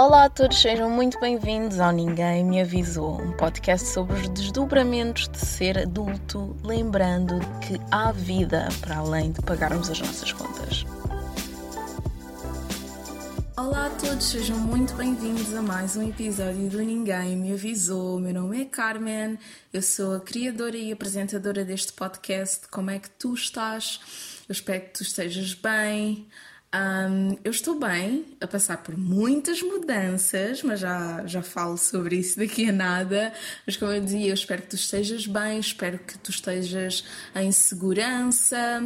Olá a todos, sejam muito bem-vindos ao Ninguém Me Avisou, um podcast sobre os desdobramentos de ser adulto, lembrando que há vida para além de pagarmos as nossas contas. Olá a todos, sejam muito bem-vindos a mais um episódio do Ninguém Me Avisou. Meu nome é Carmen, eu sou a criadora e apresentadora deste podcast. Como é que tu estás? Eu espero que tu estejas bem. Um, eu estou bem, a passar por muitas mudanças, mas já, já falo sobre isso daqui a nada. Mas como eu dizia, eu espero que tu estejas bem, espero que tu estejas em segurança,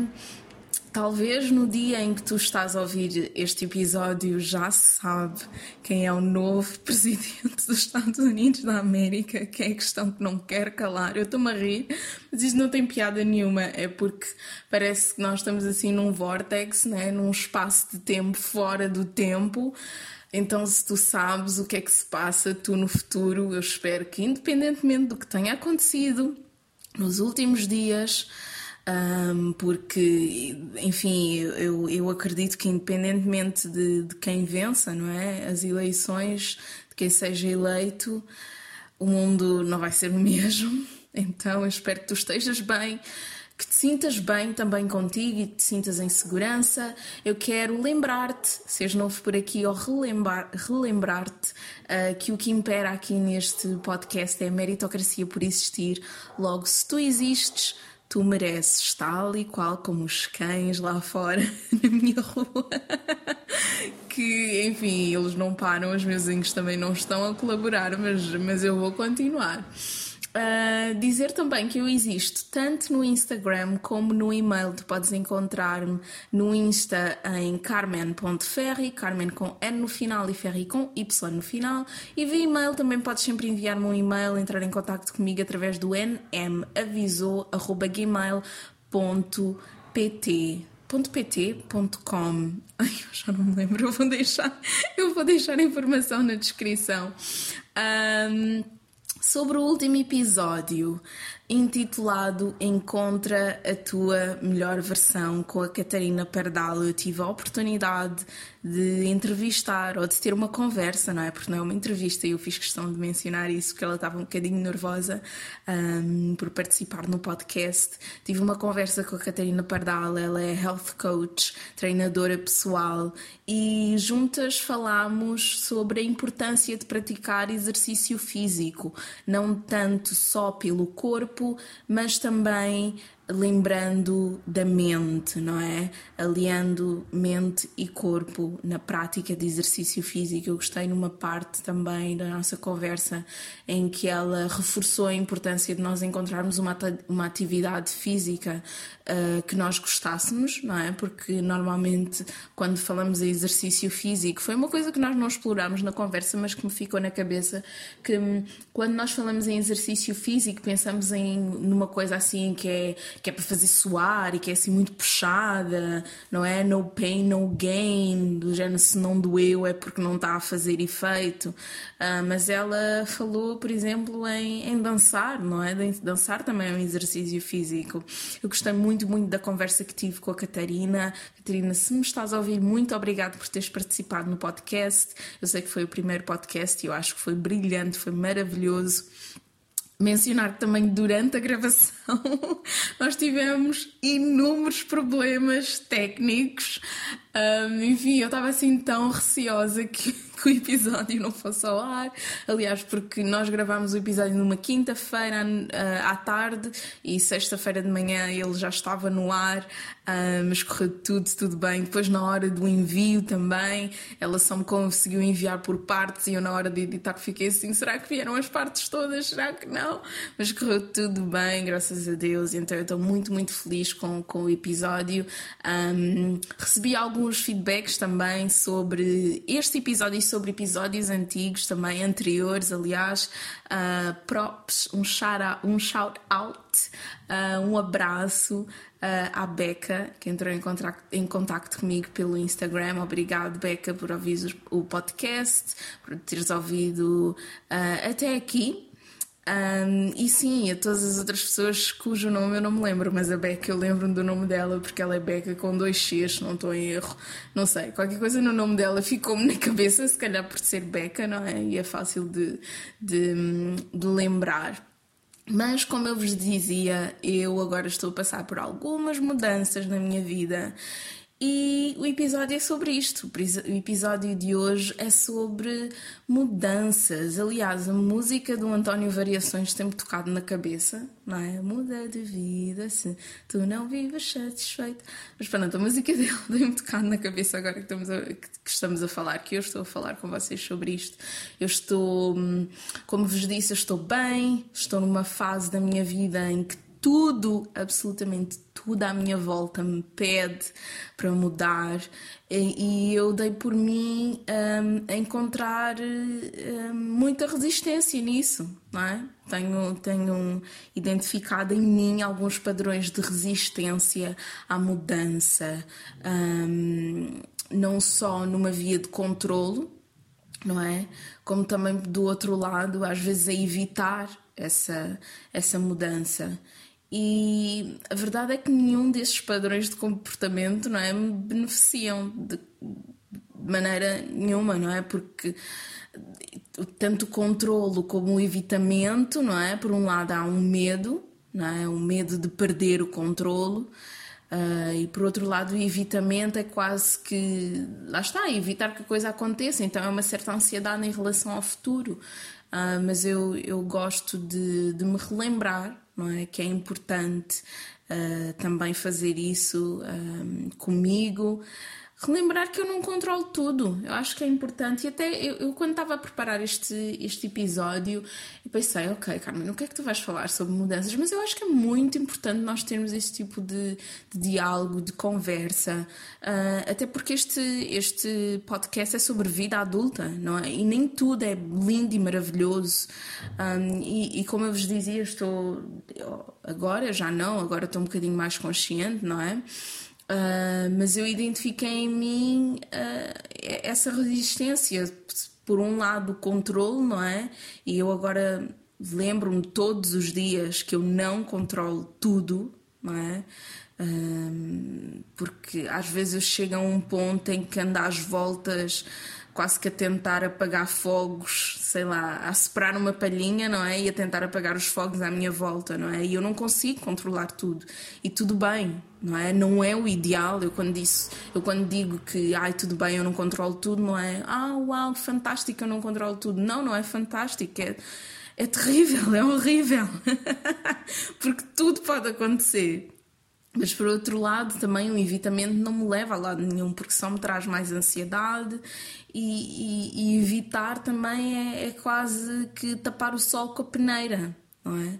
Talvez no dia em que tu estás a ouvir este episódio já se sabe quem é o novo presidente dos Estados Unidos da América, que é a questão que não quer calar. Eu estou-me a rir, mas isso não tem piada nenhuma, é porque parece que nós estamos assim num vórtex, né? num espaço de tempo fora do tempo. Então, se tu sabes o que é que se passa, tu no futuro, eu espero que, independentemente do que tenha acontecido nos últimos dias, um, porque, enfim, eu, eu acredito que independentemente de, de quem vença, não é? As eleições, de quem seja eleito, o mundo não vai ser o mesmo. Então eu espero que tu estejas bem, que te sintas bem também contigo e te sintas em segurança. Eu quero lembrar-te, seja novo por aqui, ou relembrar, relembrar-te uh, que o que impera aqui neste podcast é a meritocracia por existir. Logo, se tu existes, tu mereces tal e qual como os cães lá fora na minha rua. que, enfim, eles não param, os meus também não estão a colaborar, mas, mas eu vou continuar. Uh, dizer também que eu existo tanto no Instagram como no e-mail. Tu podes encontrar-me no Insta em carmen.ferri, Carmen com N no final e Ferri com Y no final. E via e-mail também podes sempre enviar-me um e-mail, entrar em contato comigo através do nmavisou.gmail.pt .pt.com Ai, eu já não me lembro, eu vou deixar, eu vou deixar a informação na descrição. Um, sobre o último episódio intitulado Encontra a tua melhor versão com a Catarina Pardal. Eu tive a oportunidade de entrevistar ou de ter uma conversa, não é? Porque não é uma entrevista e eu fiz questão de mencionar isso, porque ela estava um bocadinho nervosa um, por participar no podcast. Tive uma conversa com a Catarina Pardal, ela é health coach, treinadora pessoal e juntas falámos sobre a importância de praticar exercício físico, não tanto só pelo corpo, mas também lembrando da mente, não é? Aliando mente e corpo na prática de exercício físico. Eu gostei numa parte também da nossa conversa em que ela reforçou a importância de nós encontrarmos uma, uma atividade física uh, que nós gostássemos, não é? Porque normalmente quando falamos em exercício físico, foi uma coisa que nós não explorámos na conversa, mas que me ficou na cabeça que hum, quando nós falamos em exercício físico, pensamos em numa coisa assim que é que é para fazer suar e que é assim muito puxada, não é? No pain, no gain, do género se não doeu é porque não está a fazer efeito. Uh, mas ela falou, por exemplo, em, em dançar, não é? Dançar também é um exercício físico. Eu gostei muito, muito da conversa que tive com a Catarina. Catarina, se me estás a ouvir, muito obrigado por teres participado no podcast. Eu sei que foi o primeiro podcast e eu acho que foi brilhante, foi maravilhoso mencionar que também durante a gravação nós tivemos inúmeros problemas técnicos. Um, enfim, eu estava assim tão receosa que, que, o episódio não fosse ao ar. Aliás, porque nós gravámos o episódio numa quinta-feira à, à tarde e sexta-feira de manhã ele já estava no ar mas correu tudo, tudo bem. Depois, na hora do envio também, ela só me conseguiu enviar por partes e eu, na hora de editar, fiquei assim: será que vieram as partes todas? Será que não? Mas correu tudo bem, graças a Deus. Então, eu estou muito, muito feliz com, com o episódio. Um, recebi alguns feedbacks também sobre este episódio e sobre episódios antigos, também anteriores, aliás. Uh, props, um shout out, um shout out uh, um abraço uh, à Beca, que entrou em contacto, em contacto comigo pelo Instagram. Obrigado, Beca, por ouvir o podcast, por teres ouvido até aqui. Um, e sim, a todas as outras pessoas cujo nome eu não me lembro, mas a Beca eu lembro do nome dela porque ela é Beca com dois X, não estou em erro. Não sei, qualquer coisa no nome dela ficou-me na cabeça, se calhar por ser Beca, não é? E é fácil de, de, de lembrar. Mas, como eu vos dizia, eu agora estou a passar por algumas mudanças na minha vida e o episódio é sobre isto. O episódio de hoje é sobre mudanças. Aliás, a música do António Variações tem-me tocado na cabeça, não é? Muda de vida se tu não vives satisfeito. Mas pronto, a música dele tem-me tocado na cabeça agora que estamos, a, que estamos a falar, que eu estou a falar com vocês sobre isto. Eu estou, hum, como vos disse, eu estou bem, estou numa fase da minha vida em que tudo, absolutamente tudo à minha volta me pede para mudar e, eu dei por mim um, a encontrar um, muita resistência nisso, não é? Tenho, tenho identificado em mim alguns padrões de resistência à mudança, um, não só numa via de controlo, não é? Como também do outro lado, às vezes a evitar essa, essa mudança. E a verdade é que nenhum desses padrões de comportamento não é, me beneficiam de, maneira nenhuma, não é? Porque tanto o controlo como o evitamento, não é? Por um lado há um medo, não é? Um medo de perder o controlo. Uh, e por outro lado, o evitamento é quase que. Lá está, evitar que a coisa aconteça. Então é uma certa ansiedade em relação ao futuro. Uh, mas eu, eu gosto de, de me relembrar não é? Que é importante uh, também fazer isso ah, comigo. Relembrar que eu não controlo tudo, eu acho que é importante. E até eu, eu quando estava a preparar este, este episódio, eu pensei, ok, Carmen, o que é que tu vais falar sobre mudanças? Mas eu acho que é muito importante nós termos este tipo de, de diálogo, de conversa, uh, até porque este, este podcast é sobre vida adulta, não é? E nem tudo é lindo e maravilhoso. Um, e, e, como eu vos dizia, estou agora já não, agora estou um bocadinho mais consciente, não é? Uh, mas eu identifiquei em mim uh, essa resistência. Por um lado, o controle, não é? E eu agora lembro-me todos os dias que eu não controlo tudo, não é? Uh, porque às vezes eu chego a um ponto em que ando às voltas quase que a tentar apagar fogos, sei lá, a soprar uma palhinha, não é? E a tentar apagar os fogos à minha volta, não é? E eu não consigo controlar tudo. E tudo bem, não é? Não é o ideal. Eu quando disse, eu quando digo que, ai, tudo bem, eu não controlo tudo, não é? Ah, uau, fantástico, eu não controlo tudo. Não, não é fantástico, é é terrível, é horrível. Porque tudo pode acontecer. Mas por outro lado, também o evitamento não me leva a lado nenhum, porque só me traz mais ansiedade e, e, e evitar também é, é, quase que tapar o sol com a peneira, não é?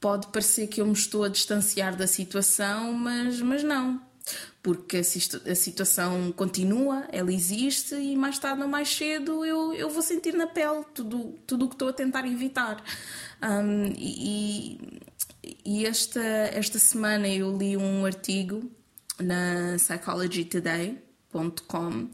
Pode parecer que eu me estou a distanciar da situação, mas, mas não, porque a, situação continua, ela existe e mais tarde ou mais cedo eu, eu vou sentir na pele tudo, tudo o que estou a tentar evitar. Um, e, e esta, esta semana eu li um artigo na psychologytoday.com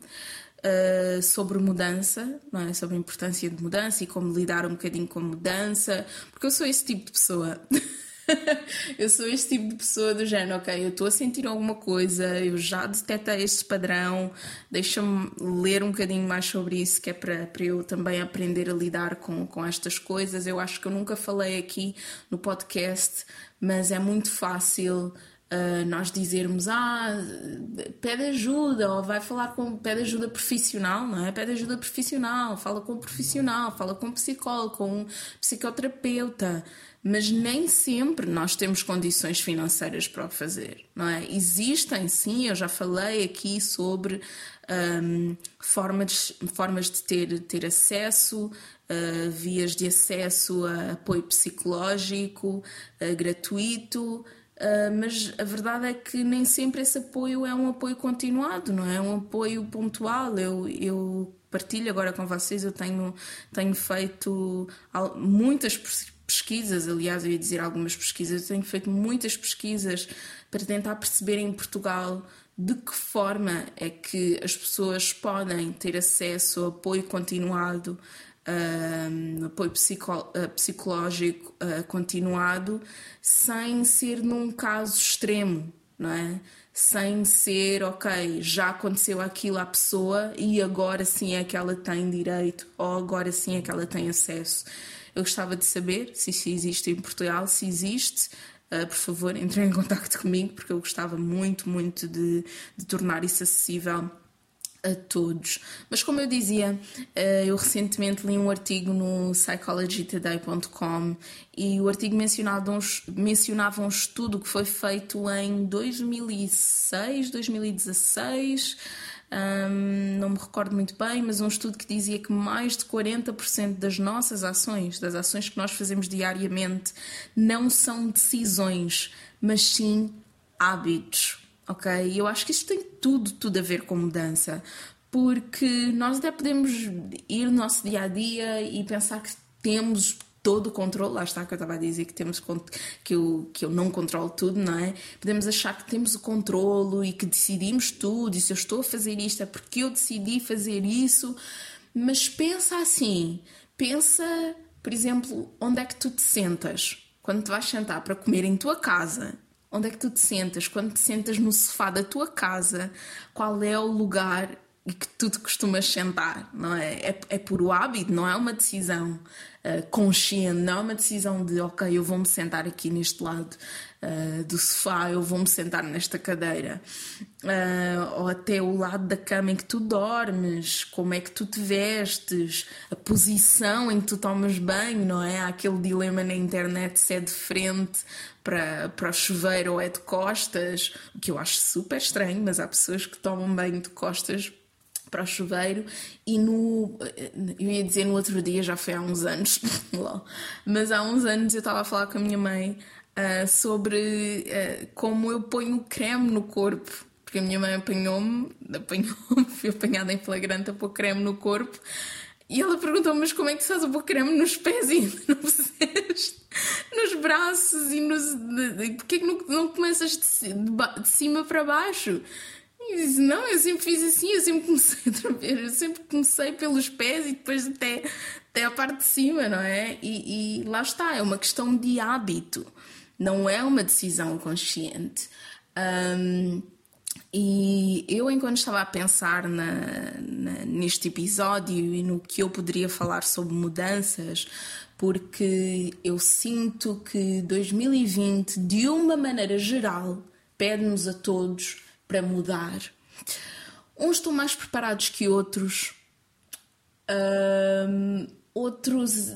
Uh, sobre mudança, não é? sobre a importância de mudança e como lidar um bocadinho com mudança, porque eu sou esse tipo de pessoa. eu sou esse tipo de pessoa do género, ok, eu estou a sentir alguma coisa, eu já detetei este padrão, deixa-me ler um bocadinho mais sobre isso, que é para, para eu também aprender a lidar com, com estas coisas. Eu acho que eu nunca falei aqui no podcast, mas é muito fácil Uh, nós dizermos ah pede ajuda ou vai falar com pede ajuda profissional não é pede ajuda profissional fala com um profissional fala com um psicólogo com um psicoterapeuta mas nem sempre nós temos condições financeiras para o fazer, não é? Existem, sim, eu já falei aqui sobre um, formas, formas de ter, ter acesso, uh, vias de acesso a apoio psicológico uh, gratuito, Uh, mas a verdade é que nem sempre esse apoio é um apoio continuado, não é? é um apoio pontual. Eu, eu partilho agora com vocês, eu tenho, tenho feito muitas pesquisas, aliás, eu ia dizer algumas pesquisas, eu tenho feito muitas pesquisas para tentar perceber em Portugal de que forma é que as pessoas podem ter acesso a apoio continuado apoio psico, uh, psicológico uh, continuado sem ser num caso extremo, não é? Sem ser, ok, já aconteceu aquilo à pessoa e agora sim é que ela tem direito ou agora sim é que ela tem acesso. Eu gostava de saber se isso existe em Portugal, se existe, Uh, por favor, entre em contato comigo porque eu gostava muito, muito de, de tornar isso acessível a todos. Mas como eu dizia, uh, eu recentemente li um artigo no psychologytoday.com e o artigo mencionava um, mencionava um estudo que foi feito em 2006, 2016 um, não me recordo muito bem, mas um estudo que dizia que mais de 40% das nossas ações, das ações que nós fazemos diariamente, não são decisões, mas sim hábitos, ok? E eu acho que isto tem tudo, tudo a ver com mudança, porque nós até podemos ir no nosso dia a dia e pensar que temos todo o controle, lá está que eu estava a dizer que temos que eu, que eu não controlo tudo, não é? Podemos achar que temos o controlo e que decidimos tudo, e se eu estou a fazer isto é porque eu decidi fazer isso, mas pensa assim, pensa, por exemplo, onde é que tu te sentas quando te vais sentar para comer em tua casa. Onde é que tu te sentas? Quando te sentas no sofá da tua casa, qual é o lugar que tu te costumas sentar, não é? É, é por o hábito, não é uma decisão uh, consciente, não é uma decisão de, ok, eu vou-me sentar aqui neste lado uh, do sofá, eu vou-me sentar nesta cadeira, uh, ou até o lado da cama em que tu dormes, como é que tu te vestes, a posição em que tu tomas banho, não é? Há aquele dilema na internet se é de frente para, para o chuveiro ou é de costas, o que eu acho super estranho, mas há pessoas que tomam banho de costas para o chuveiro e no eu ia dizer no outro dia já foi há uns anos mas há uns anos eu estava a falar com a minha mãe uh, sobre uh, como eu ponho creme no corpo porque a minha mãe apanhou-me apanhou-me fui apanhada em flagrante a pôr creme no corpo e ela perguntou-me mas como é que tu estás a pôr creme nos pés e no nos braços e nos porque é que não, não começas de, de, de cima para baixo e disse, não, eu sempre fiz assim, eu sempre comecei eu sempre comecei pelos pés e depois até, até a parte de cima, não é? E, e lá está, é uma questão de hábito, não é uma decisão consciente. Um, e eu, enquanto estava a pensar na, na, neste episódio e no que eu poderia falar sobre mudanças, porque eu sinto que 2020, de uma maneira geral, pede-nos a todos para mudar. Uns estão mais preparados que outros, um, outros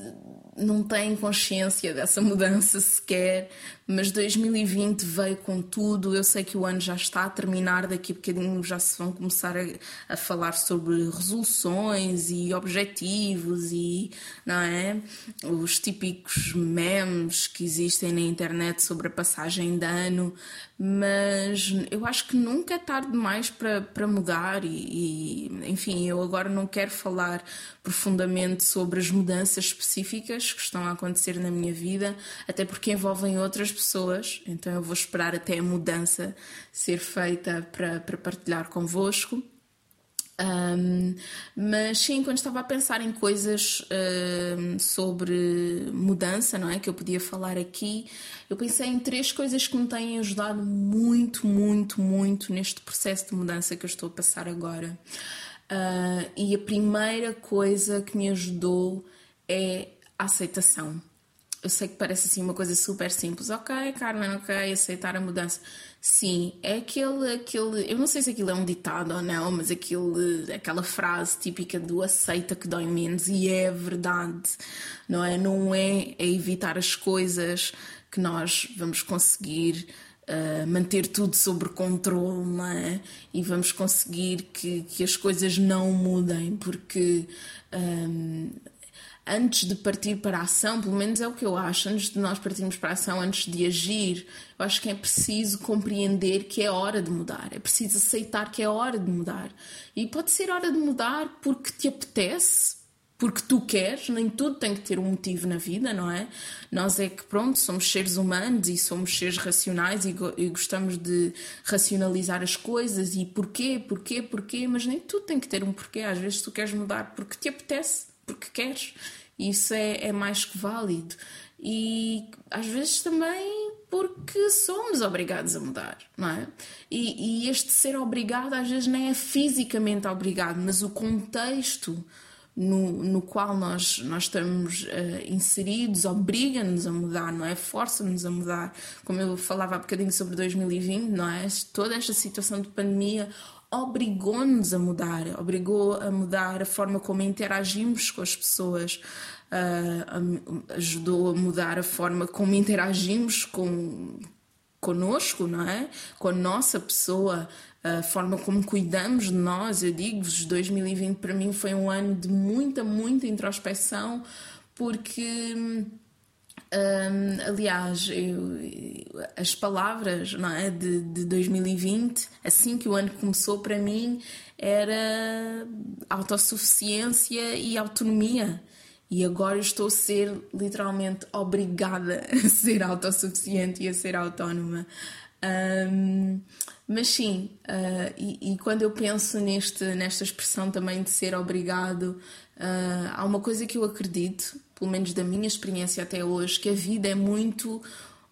não têm consciência dessa mudança sequer, mas 2020 veio com tudo. Eu sei que o ano já está a terminar, daqui a bocadinho já se vão começar a, a falar sobre resoluções e objetivos e não é? Os típicos memes que existem na internet sobre a passagem de ano, mas eu acho que nunca é tarde demais para, para mudar e, e enfim, eu agora não quero falar profundamente sobre as mudanças específicas que estão a acontecer na minha vida, até porque envolvem outras pessoas, então eu vou esperar até a mudança ser feita para, para partilhar convosco. Um, mas sim, quando estava a pensar em coisas um, sobre mudança, não é? Que eu podia falar aqui, eu pensei em três coisas que me têm ajudado muito, muito, muito neste processo de mudança que eu estou a passar agora. Uh, e a primeira coisa que me ajudou é a aceitação eu sei que parece assim uma coisa super simples. Ok, Carmen, ok, aceitar a mudança. Sim, é aquele, aquele. Eu não sei se aquilo é um ditado ou não, mas aquele, aquela frase típica do aceita que dói menos, e é verdade, não é? Não é, é evitar as coisas que nós vamos conseguir. Uh, manter tudo sob controle não é? e vamos conseguir que, que as coisas não mudem porque um, antes de partir para a ação, pelo menos é o que eu acho, antes de nós partirmos para a ação, antes de agir, eu acho que é preciso compreender que é hora de mudar, é preciso aceitar que é hora de mudar. E pode ser hora de mudar porque te apetece, porque tu queres, nem tudo tem que ter um motivo na vida, não é? Nós é que, pronto, somos seres humanos e somos seres racionais e, go e, gostamos de racionalizar as coisas e porquê, porquê, porquê, mas nem tudo tem que ter um porquê. Às vezes tu queres mudar porque te apetece porque queres. Isso é, é mais que válido. E às vezes também porque somos obrigados a mudar, não é? E, e este ser obrigado às vezes nem é fisicamente obrigado, mas o contexto no, no qual nós, nós estamos uh, inseridos obriga-nos a mudar, não é? Força-nos a mudar. Como eu falava há bocadinho sobre 2020, não é? Toda esta situação de pandemia obrigou-nos a mudar, obrigou a mudar a forma como interagimos com as pessoas, uh, ajudou a mudar a forma como interagimos com conosco, não é? Com a nossa pessoa, a forma como cuidamos de nós. Eu digo-vos, 2020 para mim foi um ano de muita, muita introspeção, porque. Um, aliás, eu, as palavras não é, de, de 2020, assim que o ano começou, para mim era autossuficiência e autonomia. E agora estou a ser literalmente obrigada a ser autossuficiente e a ser autónoma. Um, mas sim, uh, e, e, quando eu penso neste, nesta expressão também de ser obrigado, uh, há uma coisa que eu acredito, pelo menos da minha experiência até hoje, que a vida é muito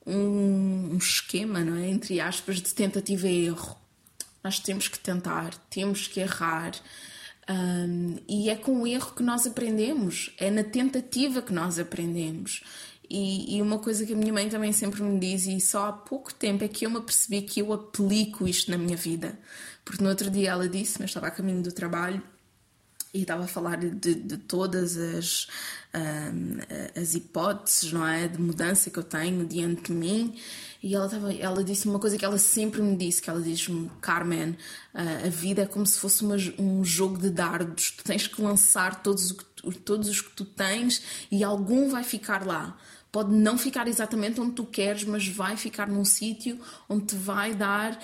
um, um esquema, não é? Entre aspas, de tentativa e erro. Nós temos que tentar, temos que errar. Um, e é com o erro que nós aprendemos, é na tentativa que nós aprendemos. E, e, uma coisa que a minha mãe também sempre me diz, e só há pouco tempo é que eu me apercebi que eu aplico isto na minha vida. Porque no outro dia ela disse, mas estava a caminho do trabalho, e estava a falar de, de todas as, um, as hipóteses não é, de mudança que eu tenho diante de mim. E ela, estava, ela disse uma coisa que ela sempre me disse que ela diz-me Carmen a vida é como se fosse uma, um jogo de dardos. Tu tens que lançar todos, todos os que tu tens e algum vai ficar lá pode não ficar exatamente onde tu queres, mas vai ficar num sítio onde te vai dar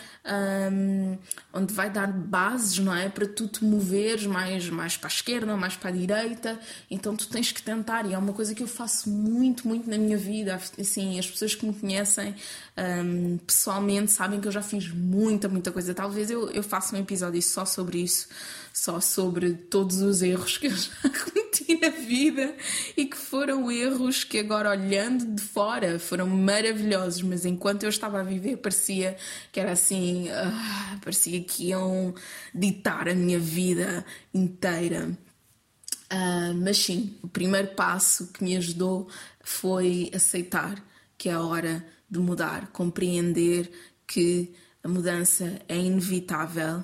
um, onde vai dar bases, não é? Para tu te moveres mais, mais para a esquerda, mais para a direita. Então tu tens que tentar, e é uma coisa que eu faço muito, muito na minha vida. Assim, as pessoas que me conhecem um, pessoalmente sabem que eu já fiz muita, muita coisa. Talvez eu, eu faça um episódio só sobre isso, só sobre todos os erros que eu já cometi na vida e que foram erros que agora olhando de fora foram maravilhosos, mas enquanto eu estava a viver parecia que era assim, uh, parecia que iam ditar a minha vida inteira. Uh, mas sim, o primeiro passo que me ajudou foi aceitar que é a hora de mudar, compreender que a mudança é inevitável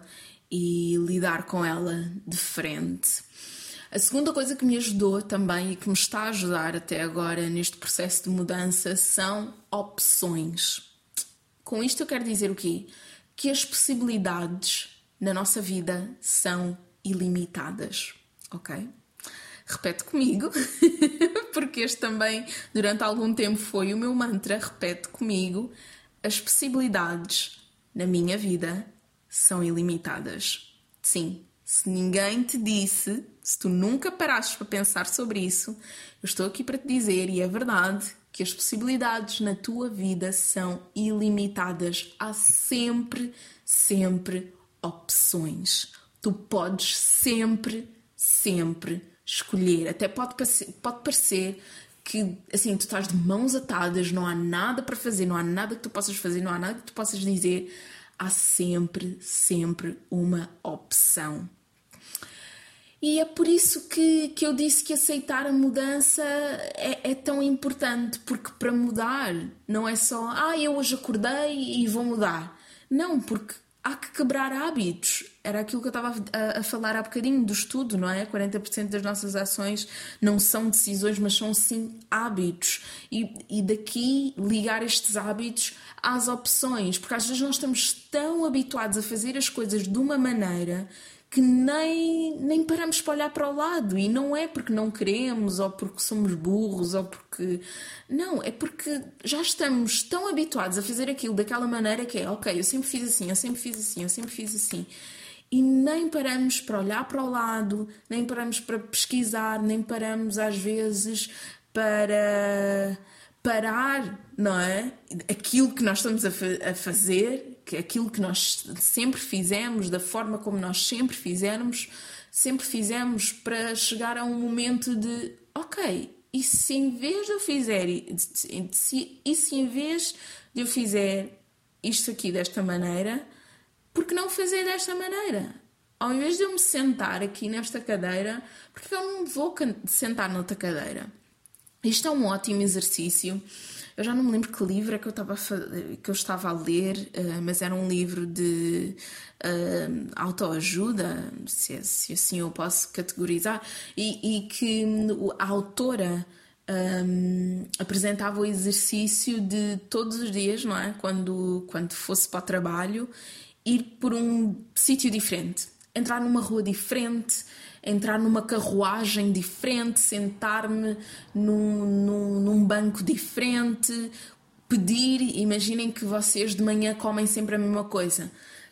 e lidar com ela de frente. A segunda coisa que me ajudou também e que me está a ajudar até agora neste processo de mudança são opções. Com isto eu quero dizer o quê? Que as possibilidades na nossa vida são ilimitadas, ok? Repete comigo, porque este também durante algum tempo foi o meu mantra. Repete comigo: as possibilidades na minha vida são ilimitadas. Sim, se ninguém te disse, se tu nunca parasses para pensar sobre isso, eu estou aqui para te dizer, e é verdade, que as possibilidades na tua vida são ilimitadas. Há sempre, sempre opções. Tu podes sempre, sempre escolher. Até pode pode parecer que assim tu estás de mãos atadas, não há nada para fazer, não há nada que tu possas fazer, não há nada que tu possas dizer. Há sempre, sempre uma opção. E é por isso que, que eu disse que aceitar a mudança é, é, tão importante, porque para mudar não é só, ah, eu hoje acordei e vou mudar. Não, porque há que quebrar hábitos. Era aquilo que eu estava a, a, falar há bocadinho do estudo, não é? 40% das nossas ações não são decisões, mas são sim hábitos. E, e daqui ligar estes hábitos às opções, porque às vezes nós estamos tão habituados a fazer as coisas de uma maneira que nem, nem paramos para olhar para o lado. E não é porque não queremos, ou porque somos burros, ou porque. Não, é porque já estamos tão habituados a fazer aquilo daquela maneira que é, ok, eu sempre fiz assim, eu sempre fiz assim, eu sempre fiz assim. E nem paramos para olhar para o lado, nem paramos para pesquisar, nem paramos às vezes para parar, não é? Aquilo que nós estamos a, fa a fazer que aquilo que nós sempre fizemos, da forma como nós sempre fizemos, sempre fizemos para chegar a um momento de ok, e se em vez de eu fizer e se, e se em vez de eu fizer isto aqui desta maneira, por que não fazer desta maneira? Ao invés de eu me sentar aqui nesta cadeira, porque eu não vou sentar noutra cadeira? Isto é um ótimo exercício. Eu já não me lembro que livro é que eu estava a, que eu estava a ler, uh, mas era um livro de uh, autoajuda, se, se, assim eu posso categorizar, e, e que a autora um, apresentava o exercício de todos os dias, não é? Quando, quando fosse para o trabalho, ir por um sítio diferente, entrar numa rua diferente, entrar numa carruagem diferente, sentar-me num, num, num banco diferente, pedir. Imaginem que vocês de manhã comem sempre a mesma coisa.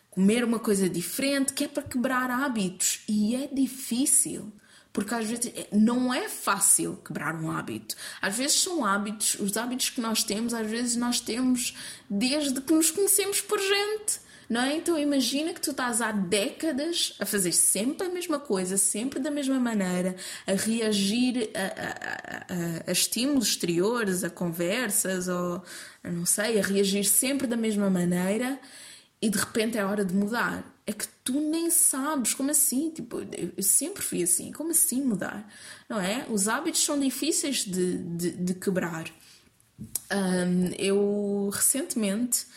Comer uma coisa diferente, que é para quebrar hábitos. E é difícil porque às vezes é, não é fácil quebrar um hábito. Às vezes são hábitos, os hábitos que nós temos, às vezes nós temos desde que nos conhecemos por gente. Não é? Então imagina que tu estás há décadas a fazer sempre a mesma coisa, sempre da mesma maneira, a reagir a, a, a, a estímulos exteriores, a conversas, ou não sei, a reagir sempre da mesma maneira e de repente é hora de mudar. É que tu nem sabes como assim, tipo, eu sempre fui assim, como assim mudar? Não é? Os hábitos são difíceis de, de, de quebrar. Um, eu recentemente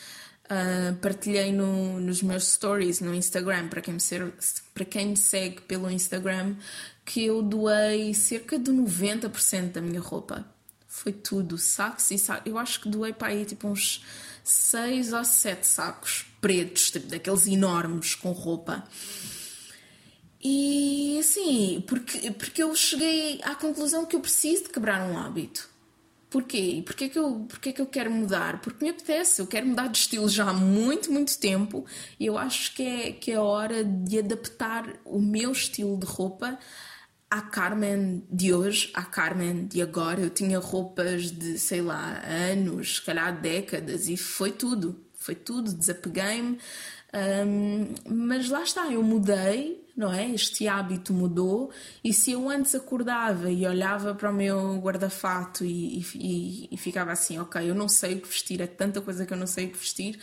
uh, partilhei no, nos meus stories no Instagram, para quem, me ser, para quem me segue pelo Instagram, que eu doei cerca de 90% da minha roupa. Foi tudo, sacos e sacos. Eu acho que doei para aí tipo uns 6 ou 7 sacos pretos, tipo, daqueles enormes com roupa. E assim, porque, porque eu cheguei à conclusão que eu preciso de quebrar um hábito. Porquê? Porquê que, eu, porquê que eu quero mudar? Porque me apetece, eu quero mudar de estilo já há muito, muito tempo e eu acho que é, que é hora de adaptar o meu estilo de roupa à Carmen de hoje, à Carmen de agora. Eu tinha roupas de, sei lá, anos, se calhar décadas e foi tudo foi tudo, desapeguei-me. Um, mas lá está, eu mudei, não é? Este hábito mudou. E se eu antes acordava e olhava para o meu guarda-fato e, e, e, ficava assim, ok, eu não sei o que vestir, é tanta coisa que eu não sei o que vestir.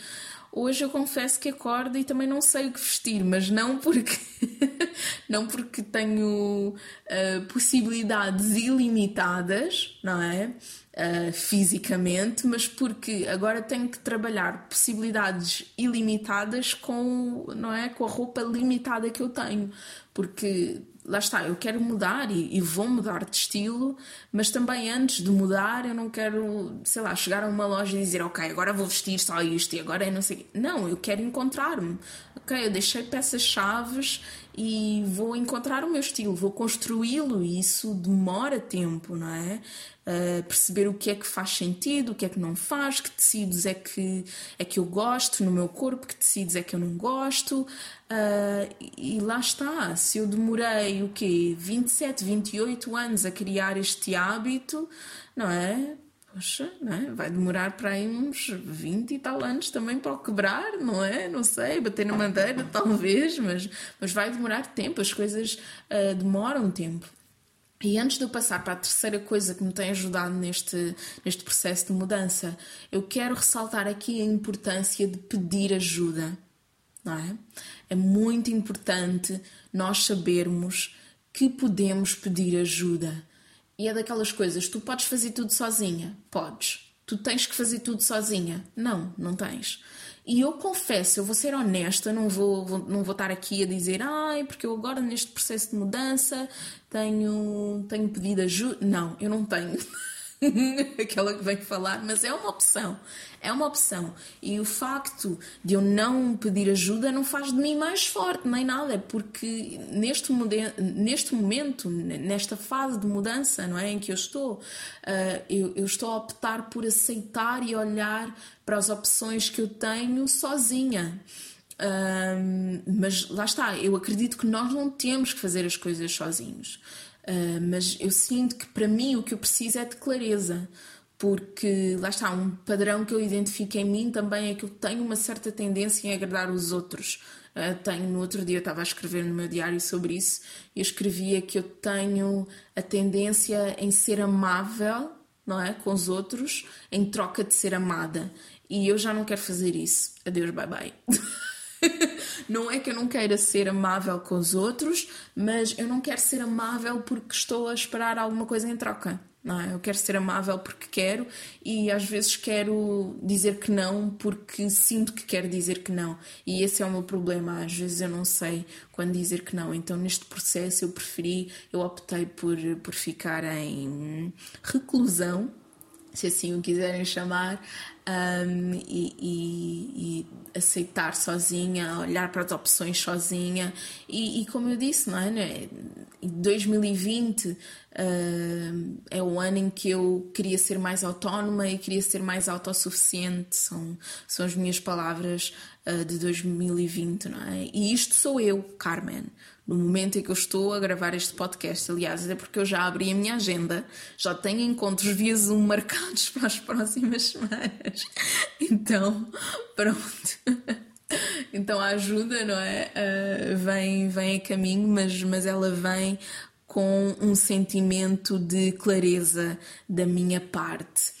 Hoje eu confesso que acordo e também não sei o que vestir, mas não porque não porque tenho uh, possibilidades ilimitadas, não é? Uh, fisicamente, mas porque agora tenho que trabalhar possibilidades ilimitadas com, não é, com a roupa limitada que eu tenho, porque lá está, eu quero mudar e, e, vou mudar de estilo, mas também antes de mudar eu não quero, sei lá, chegar a uma loja e dizer, ok, agora vou vestir só isto e agora é não sei Não, eu quero encontrar-me. Ok, eu deixei peças chaves e vou encontrar o meu estilo, vou construí-lo e isso demora tempo, não é? Uh, perceber o que é que faz sentido, o que é que não faz, que tecidos é que, é que eu gosto no meu corpo, que tecidos é que eu não gosto. Uh, e lá está, se eu demorei o quê? 27, 28 anos a criar este hábito, não é? Poxa, não é? vai demorar para aí uns 20 e tal anos também para o quebrar, não é? Não sei, bater na madeira talvez, mas, mas vai demorar tempo, as coisas uh, demoram tempo. E antes de eu passar para a terceira coisa que me tem ajudado neste, neste processo de mudança, eu quero ressaltar aqui a importância de pedir ajuda. Não é? é muito importante nós sabermos que podemos pedir ajuda. E é daquelas coisas, tu podes fazer tudo sozinha? Podes. Tu tens que fazer tudo sozinha? Não, não tens. E eu confesso, eu vou ser honesta, não vou, vou, não vou estar aqui a dizer, ai, porque eu agora neste processo de mudança tenho, tenho pedido ajuda. Não, eu não tenho. aquela que vem falar, mas é uma opção. É uma opção. E o facto de eu não pedir ajuda não faz de mim mais forte, nem nada, porque neste, neste momento, nesta fase de mudança não é, em que eu estou, uh, eu, eu estou a optar por aceitar e olhar para as opções que eu tenho sozinha. Uh, mas lá está, eu acredito que nós não temos que fazer as coisas sozinhos. Uh, mas eu sinto que para mim o que eu preciso é de clareza, porque lá está, um padrão que eu identifico em mim também é que eu tenho uma certa tendência em agradar os outros, Uh, tenho, no outro dia eu estava a escrever no meu diário sobre isso e eu escrevia que eu tenho a tendência em ser amável, não é? Com os outros, em troca de ser amada. E eu já não quero fazer isso. Adeus, bye bye. não é que eu não queira ser amável com os outros, mas eu não quero ser amável porque estou a esperar alguma coisa em troca. Não é? Eu quero ser amável porque quero e às vezes quero dizer que não porque sinto que quero dizer que não. E esse é o meu problema. Às vezes eu não sei quando dizer que não. Então neste processo eu preferi, eu optei por, por ficar em reclusão se assim o quiserem chamar, um, e, e, e, aceitar sozinha, olhar para as opções sozinha. E, e como eu disse, não é? 2020 uh, é o ano em que eu queria ser mais autónoma e queria ser mais autossuficiente, são, são as minhas palavras uh, de 2020, não é? E isto sou eu, Carmen no momento em que eu estou a gravar este podcast. Aliás, é porque eu já abri a minha agenda, já tenho encontros via Zoom marcados para as próximas semanas. Então, pronto. Então a ajuda, não é? Uh, vem, vem a caminho, mas, mas ela vem com um sentimento de clareza da minha parte.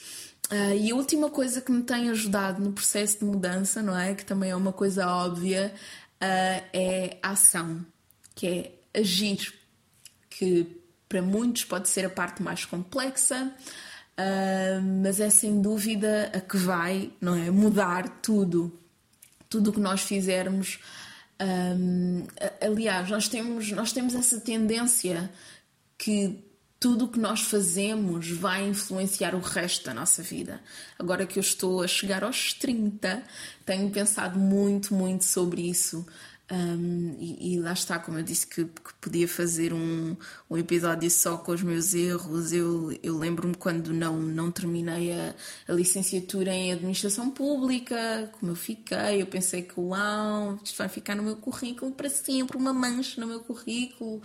Uh, e a última coisa que me tem ajudado no processo de mudança, não é? Que também é uma coisa óbvia, uh, é a ação que é agir, que para muitos pode ser a parte mais complexa, uh, mas é sem dúvida a que vai, não é, mudar tudo, tudo o que nós fizermos. Um, aliás, nós temos, nós temos essa tendência que tudo o que nós fazemos vai influenciar o resto da nossa vida. Agora que eu estou a chegar aos 30, tenho pensado muito, muito sobre isso. Um, e, e, lá está, como eu disse que, que podia fazer um, um, episódio só com os meus erros. Eu, eu lembro-me quando não, não terminei a, a, licenciatura em administração pública, como eu fiquei, eu pensei que uau, isto vai ficar no meu currículo para sempre, uma mancha no meu currículo.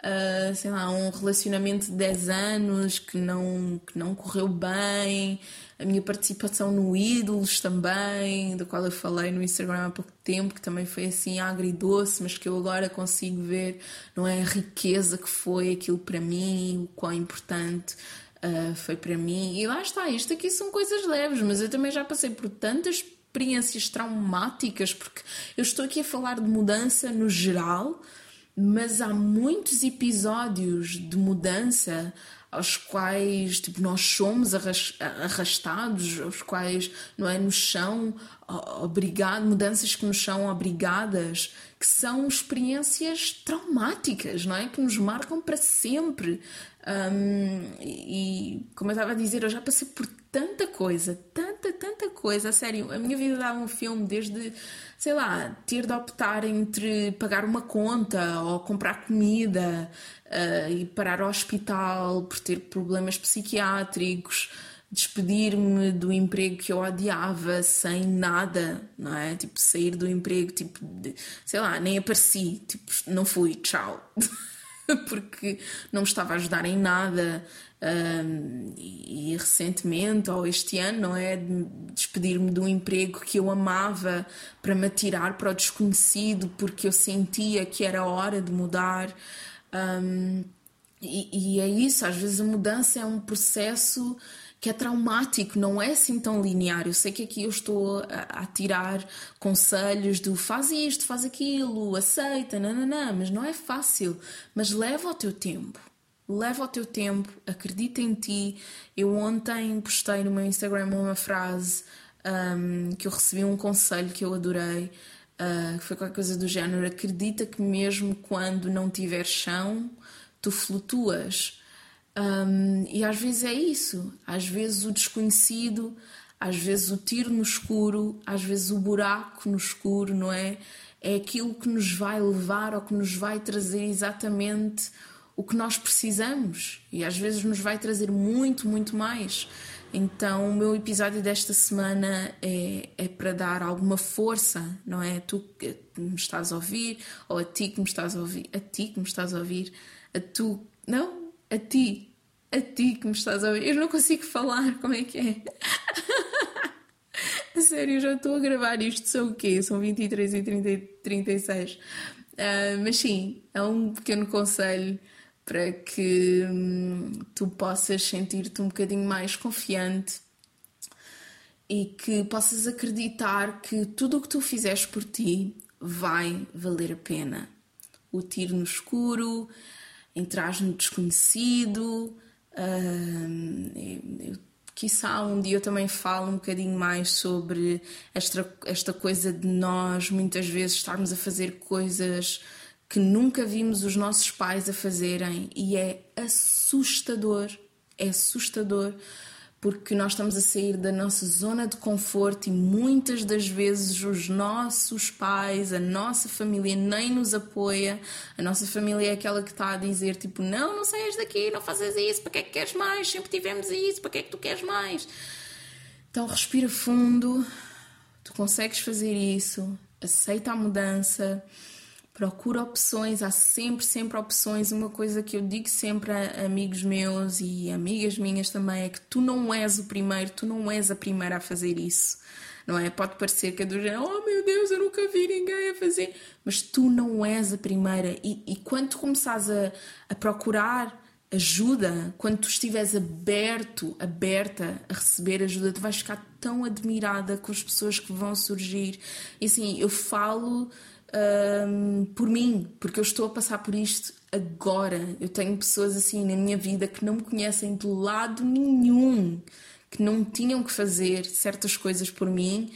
Uh, sei lá, um relacionamento de 10 anos que não, que não correu bem a minha participação no Ídolos também, da qual eu falei no Instagram há pouco tempo, que também foi assim agridoce, mas que eu agora consigo ver, não é a riqueza que foi aquilo para mim, o quão importante uh, foi para mim. E lá está, isto aqui são coisas leves, mas eu também já passei por tantas experiências traumáticas, porque eu estou aqui a falar de mudança no geral, mas há muitos episódios de mudança aos quais tipo, nós somos arrastados, aos quais não é, nos são obrigado, mudanças que nos são obrigadas, que são experiências traumáticas, não é? Que nos marcam para sempre. Um, e como eu estava a dizer, eu já passei por tanta coisa, tanta, tanta coisa, a sério, a minha vida dava um filme desde, sei lá, ter de optar entre pagar uma conta ou comprar comida, uh, e parar ao hospital por ter problemas psiquiátricos, despedir-me do emprego que eu odiava sem nada, não é? Tipo, sair do emprego, tipo, de, sei lá, nem apareci, tipo, não fui, tchau. Porque não me estava a ajudar em nada. Um, e, recentemente, ou este ano, não é? Despedir-me de um emprego que eu amava para me atirar para o desconhecido porque eu sentia que era hora de mudar. Um, e, e, é isso, às vezes a mudança é um processo que é traumático, não é assim tão linear. Eu sei que aqui eu estou a, a tirar conselhos do faz isto, faz aquilo, aceita, nananã, mas não é fácil. Mas leva o teu tempo. Leva o teu tempo, acredita em ti. Eu ontem postei no meu Instagram uma frase um, que eu recebi um conselho que eu adorei uh, que foi qualquer coisa do género: acredita que mesmo quando não tiver chão, tu flutuas. Um, e às vezes é isso, às vezes o desconhecido, às vezes o tiro no escuro, às vezes o buraco no escuro, não é? É aquilo que nos vai levar ou que nos vai trazer exatamente o que nós precisamos e às vezes nos vai trazer muito, muito mais. Então, o meu episódio desta semana é, é para dar alguma força, não é? Tu que me estás a ouvir, ou a ti que me estás a ouvir, a ti que me estás a ouvir, a tu, não, a ti, a ti que me estás a ouvir. Eu não consigo falar, como é que é? sério, já estou a gravar isto, são o quê? São 23 e 30, 36. Uh, mas sim, é um pequeno conselho para que hum, tu possas sentir-te um bocadinho mais confiante e que possas acreditar que tudo o que tu fizeres por ti vai valer a pena. O tiro no escuro, entrar no desconhecido. Uh, eu, quiçá um dia eu também falo um bocadinho mais sobre esta, esta coisa de nós muitas vezes estarmos a fazer coisas que nunca vimos os nossos pais a fazerem e é assustador, é assustador porque nós estamos a sair da nossa zona de conforto e muitas das vezes os nossos pais, a nossa família nem nos apoia. A nossa família é aquela que está a dizer tipo, não, não saias daqui, não fazes isso, para que é que queres mais? Sempre tivemos isso, para que é que tu queres mais? Então respira fundo, tu consegues fazer isso, aceita a mudança procura opções, há sempre, sempre opções. Uma coisa que eu digo sempre a amigos meus e amigas minhas também é que tu não és o primeiro, tu não és a primeira a fazer isso. Não é? Pode parecer que é do género, oh meu Deus, eu nunca vi ninguém a fazer, mas tu não és a primeira. E, e quando tu começares a, a procurar ajuda, quando tu estiveres aberto, aberta a receber ajuda, tu vais ficar tão admirada com as pessoas que vão surgir. E assim, eu falo um, por mim, porque eu estou a passar por isto agora. Eu tenho pessoas assim na minha vida que não me conhecem de lado nenhum, que não tinham que fazer certas coisas por mim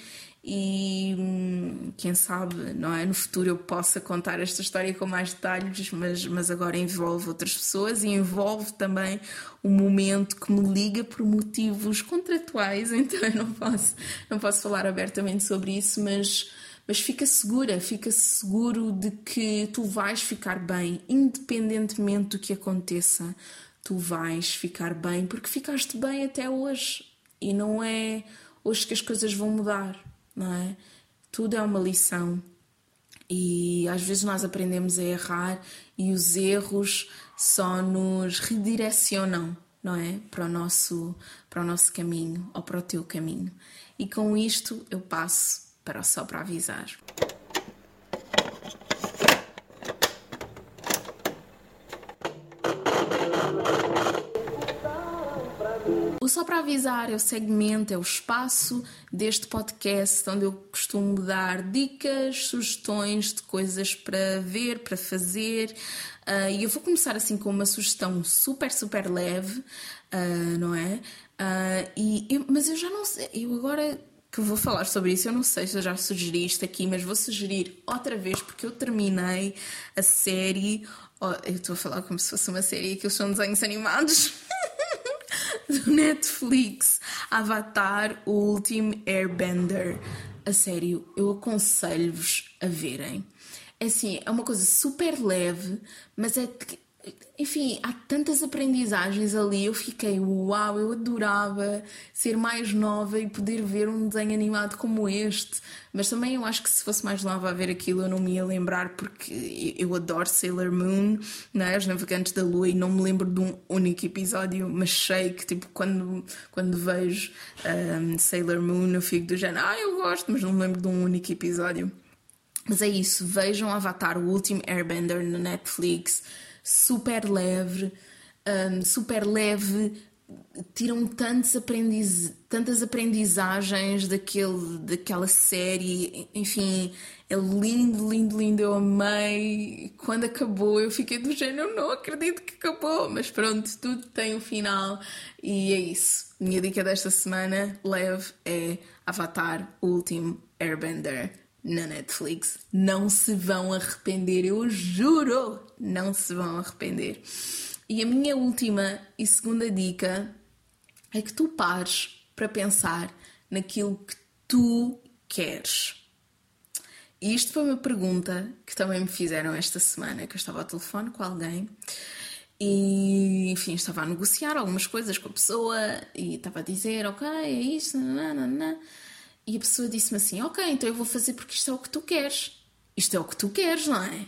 e hum, quem sabe, não é? No futuro eu possa contar esta história com mais detalhes, mas, mas agora envolve outras pessoas e envolve também um momento que me liga por motivos contratuais, então eu não posso, não posso falar abertamente sobre isso, mas mas fica segura, fica seguro de que tu vais ficar bem, independentemente do que aconteça, tu vais ficar bem, porque ficaste bem até hoje e não é hoje que as coisas vão mudar, não é? Tudo é uma lição e às vezes nós aprendemos a errar e os erros só nos redirecionam, não é? Para o nosso, para o nosso caminho ou para o teu caminho. E com isto eu passo para só para avisar. O Só para Avisar é o segmento, é o espaço deste podcast onde eu costumo dar dicas, sugestões de coisas para ver, para fazer. Uh, e eu vou começar assim com uma sugestão super, super leve, uh, não é? Uh, e eu, mas eu já não sei, eu agora que vou falar sobre isso. Eu não sei se eu já sugeri isto aqui, mas vou sugerir outra vez porque eu terminei a série. Oh, eu estou a falar como se fosse uma série, aqueles são desenhos animados. do Netflix Avatar, o último Airbender. A sério, eu aconselho-vos a verem. É assim, é uma coisa super leve, mas é enfim, há tantas aprendizagens ali. Eu fiquei, uau, eu adorava ser mais nova e poder ver um desenho animado como este. Mas também eu acho que se fosse mais nova a ver aquilo eu não me ia lembrar, porque eu adoro Sailor Moon, né? Os Navegantes da Lua, e não me lembro de um único episódio, mas sei que, tipo, quando, quando vejo um, Sailor Moon, eu fico do género, ah, eu gosto, mas não me lembro de um único episódio. Mas é isso, vejam Avatar, o último Airbender no Netflix super leve, um, super leve, tiram tantos aprendiz, tantas aprendizagens daquele, daquela série, enfim, é lindo, lindo, lindo, eu amei. Quando acabou, eu fiquei do género, não acredito que acabou, mas pronto, tudo tem um final e é isso. Minha dica desta semana, leve, é Avatar, o último Airbender na Netflix. Não se vão arrepender, eu juro! Não se vão arrepender. E a minha última e segunda dica é que tu pares para pensar naquilo que tu queres. E isto foi uma pergunta que também me fizeram esta semana, que eu estava ao telefone com alguém e, enfim, estava a negociar algumas coisas com a pessoa e estava a dizer, ok, é isto, nananana. E a pessoa disse-me assim: Ok, então eu vou fazer porque isto é o que tu queres. Isto é o que tu queres, não é?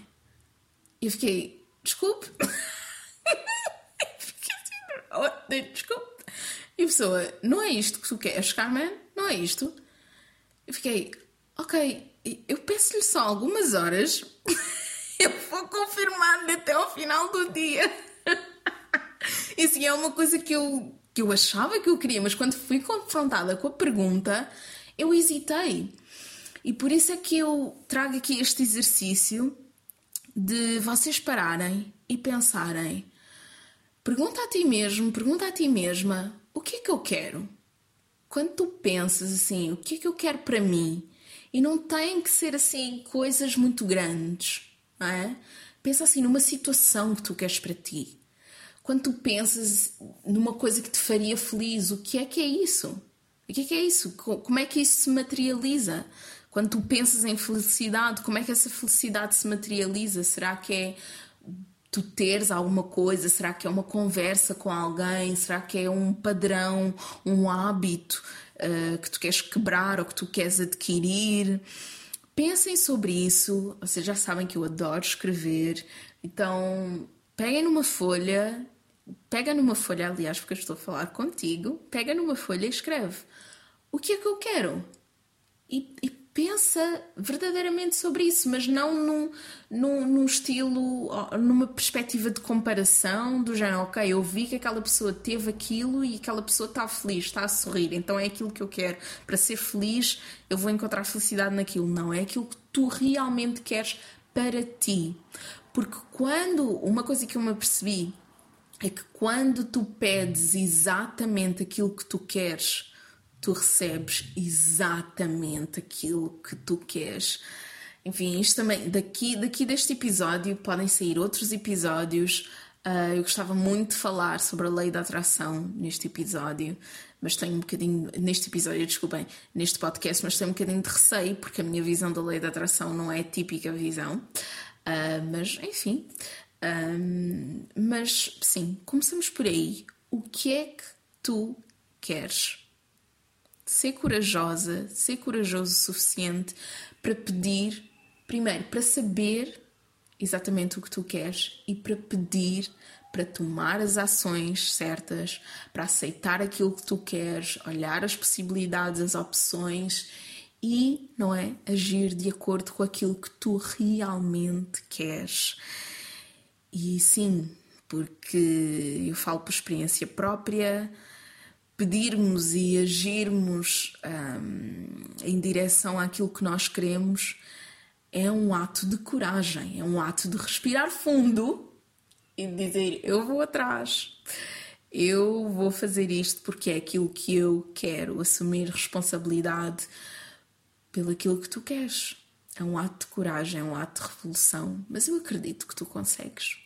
E eu fiquei: Desculpe. assim: Desculpe. E a pessoa: Não é isto que tu queres, Carmen? Não é isto? Eu fiquei, ok, eu peço-lhe só algumas horas, eu vou confirmar-lhe até ao final do dia. E sim, é uma coisa que eu, que eu achava que eu queria, mas quando fui confrontada com a pergunta, eu hesitei. E por isso é que eu trago aqui este exercício de vocês pararem e pensarem. Pergunta a ti mesmo, pergunta a ti mesma: o que é que eu quero? Quando tu pensas assim, o que é que eu quero para mim? E não tem que ser assim coisas muito grandes, não é? Pensa assim numa situação que tu queres para ti. Quando tu pensas numa coisa que te faria feliz, o que é que é isso? O que é que é isso? Como é que isso se materializa? Quando tu pensas em felicidade, como é que essa felicidade se materializa? Será que é tu teres alguma coisa? Será que é uma conversa com alguém? Será que é um padrão, um hábito uh, que tu queres quebrar ou que tu queres adquirir? Pensem sobre isso. Vocês já sabem que eu adoro escrever, então peguem numa folha, pega numa folha, aliás, porque eu estou a falar contigo, pega numa folha e escreve o que é que eu quero. E, e pensa verdadeiramente sobre isso, mas não num, num, num, estilo, numa perspectiva de comparação, do género, ok, eu vi que aquela pessoa teve aquilo e aquela pessoa está feliz, está a sorrir, então é aquilo que eu quero. Para ser feliz, eu vou encontrar felicidade naquilo. Não, é aquilo que tu realmente queres para ti. Porque quando, uma coisa que eu me apercebi é que quando tu pedes exatamente aquilo que tu queres, tu recebes exatamente aquilo que tu queres. Enfim, isto também, daqui, daqui deste episódio podem sair outros episódios. Uh, eu gostava muito de falar sobre a lei da atração neste episódio, mas tenho um bocadinho, neste episódio, desculpem, neste podcast, mas tenho um bocadinho de receio, porque a minha visão da lei da atração não é a típica visão. Uh, mas, enfim. Um, ah, mas, sim, começamos por aí. O que é que tu queres? Ser corajosa, ser corajoso o suficiente para pedir, primeiro, para saber exatamente o que tu queres e para pedir, para tomar as ações certas, para aceitar aquilo que tu queres, olhar as possibilidades, as opções e, não é, agir de acordo com aquilo que tu realmente queres. E sim, porque eu falo por experiência própria, pedirmos e agirmos um, em direção àquilo que nós queremos é um ato de coragem, é um ato de respirar fundo e dizer: Eu vou atrás, eu vou fazer isto porque é aquilo que eu quero, assumir responsabilidade pelo aquilo que tu queres. É um ato de coragem, é um ato de revolução, mas eu acredito que tu consegues.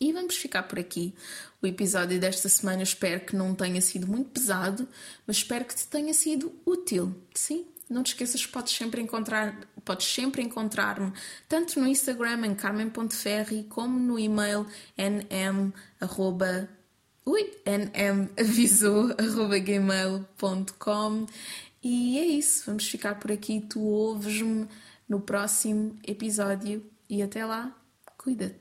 E vamos ficar por aqui. O episódio desta semana espero que não tenha sido muito pesado, mas espero que te tenha sido útil. Sim, não te esqueças que podes sempre encontrar, podes sempre encontrar-me tanto no Instagram em carmen.ferri como no e-mail nm arroba, ui, nmavisou.gmail.com e é isso, vamos ficar por aqui. Tu ouves-me no próximo episódio e até lá, cuida-te.